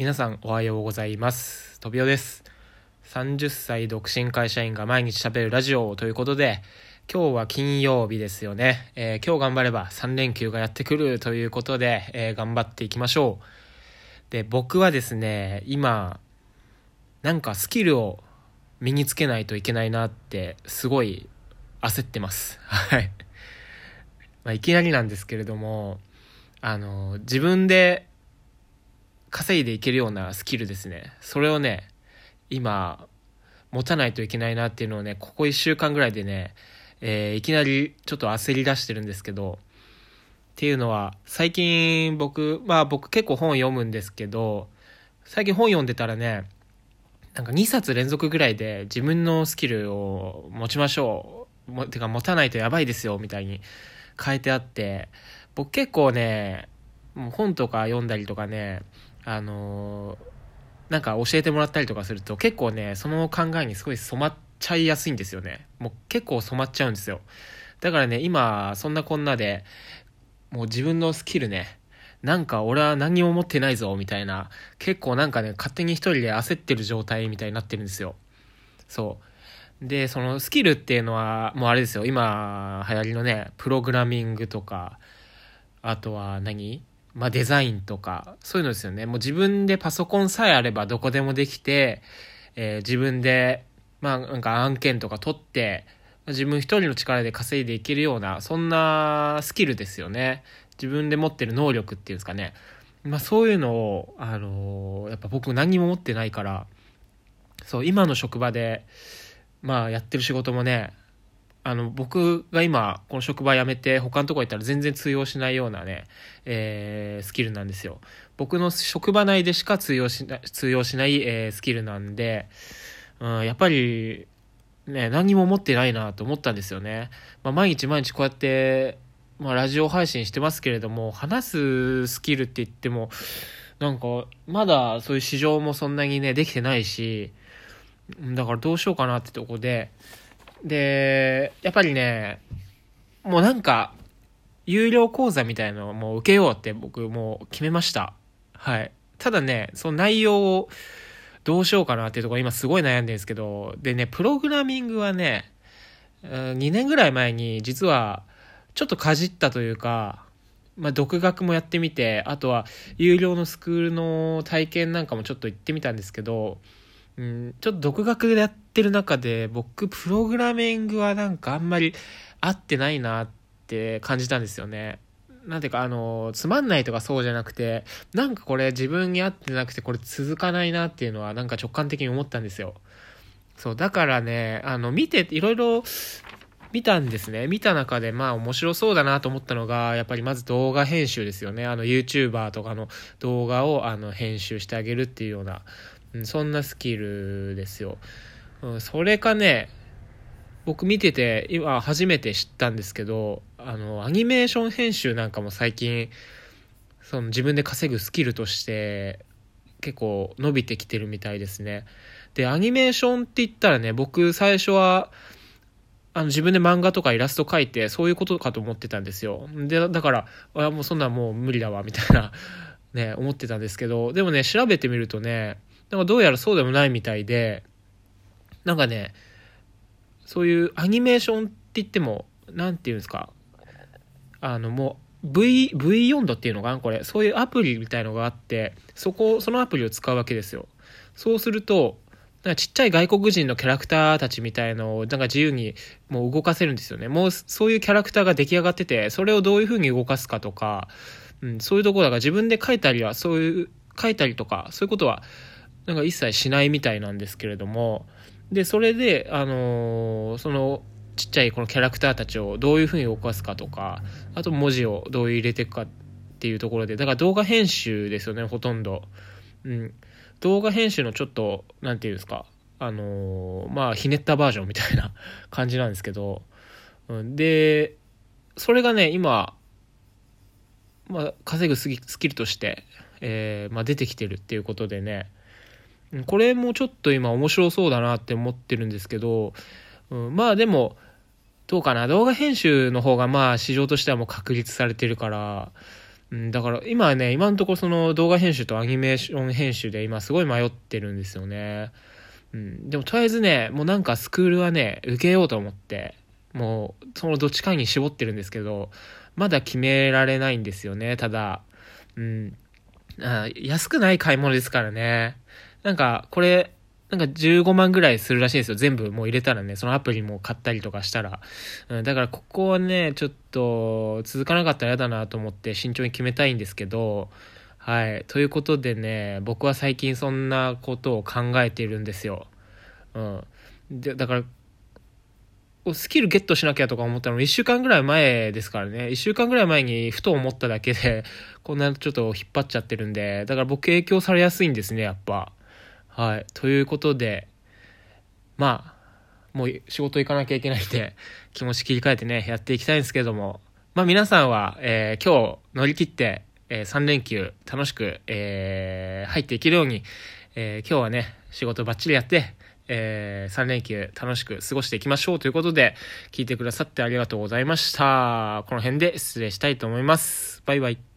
皆さんおはようございます。とびおです。30歳独身会社員が毎日喋るラジオということで今日は金曜日ですよね、えー、今日頑張れば3連休がやってくるということで、えー、頑張っていきましょう。で僕はですね今なんかスキルを身につけないといけないなってすごい焦ってます。はい。まあ、いきなりなんですけれどもあの自分で稼いでいけるようなスキルですね。それをね、今、持たないといけないなっていうのをね、ここ1週間ぐらいでね、えー、いきなりちょっと焦り出してるんですけど、っていうのは、最近僕、まあ僕結構本読むんですけど、最近本読んでたらね、なんか2冊連続ぐらいで自分のスキルを持ちましょう。もてか持たないとやばいですよ、みたいに書いてあって、僕結構ね、もう本とか読んだりとかね、あの、なんか教えてもらったりとかすると結構ね、その考えにすごい染まっちゃいやすいんですよね。もう結構染まっちゃうんですよ。だからね、今、そんなこんなで、もう自分のスキルね、なんか俺は何も持ってないぞ、みたいな、結構なんかね、勝手に一人で焦ってる状態みたいになってるんですよ。そう。で、そのスキルっていうのは、もうあれですよ、今流行りのね、プログラミングとか、あとは何？まあ、デザインとか、そういうのですよね。もう自分でパソコンさえあればどこでもできて、えー、自分で、まあ、なんか案件とか取って、自分一人の力で稼いでいけるような、そんなスキルですよね。自分で持ってる能力っていうんですかね。まあ、そういうのを、あのー、やっぱ僕何も持ってないから、そう、今の職場で、まあ、やってる仕事もね、あの、僕が今、この職場辞めて、他のとこ行ったら全然通用しないようなね、えー、スキルなんですよ。僕の職場内でしか通用しない、通用しない、えー、スキルなんで、うん、やっぱり、ね、何も持ってないなと思ったんですよね。まあ、毎日毎日こうやって、まあ、ラジオ配信してますけれども、話すスキルって言っても、なんか、まだそういう市場もそんなにね、できてないし、だからどうしようかなってとこで、で、やっぱりね、もうなんか、有料講座みたいなのをもう受けようって僕もう決めました。はい。ただね、その内容をどうしようかなっていうところ今すごい悩んでるんですけど、でね、プログラミングはね、2年ぐらい前に実はちょっとかじったというか、まあ、独学もやってみて、あとは有料のスクールの体験なんかもちょっと行ってみたんですけど、うん、ちょっと独学でやってる中で、僕、プログラミングはなんかあんまり合ってないなって感じたんですよね。なんていうか、あの、つまんないとかそうじゃなくて、なんかこれ自分に合ってなくてこれ続かないなっていうのはなんか直感的に思ったんですよ。そう、だからね、あの、見て、いろいろ見たんですね。見た中で、まあ面白そうだなと思ったのが、やっぱりまず動画編集ですよね。あの YouTuber とかの動画をあの編集してあげるっていうようなうん、そんなスキルですよ。うん、それかね、僕見てて、今初めて知ったんですけど、あの、アニメーション編集なんかも最近、その自分で稼ぐスキルとして結構伸びてきてるみたいですね。で、アニメーションって言ったらね、僕最初は、あの自分で漫画とかイラスト描いてそういうことかと思ってたんですよ。で、だから、あもうそんなんもう無理だわ、みたいなね、思ってたんですけど、でもね、調べてみるとね、なんかどうやらそうでもないみたいで、なんかね、そういうアニメーションって言っても、なんていうんですか、あのもう V、V4 度っていうのかなこれ。そういうアプリみたいのがあって、そこ、そのアプリを使うわけですよ。そうすると、なんかちっちゃい外国人のキャラクターたちみたいのをなんか自由にもう動かせるんですよね。もうそういうキャラクターが出来上がってて、それをどういう風に動かすかとか、うん、そういうところだから自分で書いたりは、そういう、書いたりとか、そういうことはなんか一切しないみたいなんですけれども、で、それで、あのー、その、ちっちゃいこのキャラクターたちをどういうふうに動かすかとか、あと文字をどう入れていくかっていうところで、だから動画編集ですよね、ほとんど。うん。動画編集のちょっと、なんていうんですか、あのー、まあ、ひねったバージョンみたいな 感じなんですけど、うん、で、それがね、今、まあ、稼ぐスキルとして、えー、まあ、出てきてるっていうことでね、これもちょっと今面白そうだなって思ってるんですけど、うん、まあでも、どうかな？動画編集の方がまあ市場としてはもう確立されてるから、うん、だから今ね、今のところその動画編集とアニメーション編集で今すごい迷ってるんですよね。うん、でもとりあえずね、もうなんかスクールはね、受けようと思って、もうそのどっちかに絞ってるんですけど、まだ決められないんですよね、ただ。うん。あ安くない買い物ですからね。なんか、これ、なんか15万ぐらいするらしいですよ。全部もう入れたらね、そのアプリも買ったりとかしたら。うん、だからここはね、ちょっと続かなかったら嫌だなと思って慎重に決めたいんですけど、はい。ということでね、僕は最近そんなことを考えているんですよ。うん。で、だから、スキルゲットしなきゃとか思ったの1週間ぐらい前ですからね。1週間ぐらい前にふと思っただけで、こんなちょっと引っ張っちゃってるんで、だから僕影響されやすいんですね、やっぱ。はい。ということで、まあ、もう仕事行かなきゃいけないんで、気持ち切り替えてね、やっていきたいんですけども、まあ皆さんは、えー、今日乗り切って、えー、3連休楽しく、えー、入っていけるように、え今日はね、仕事バッチリやって、えー、3連休楽しく過ごしていきましょうということで、聞いてくださってありがとうございました。この辺で失礼したいと思います。バイバイ。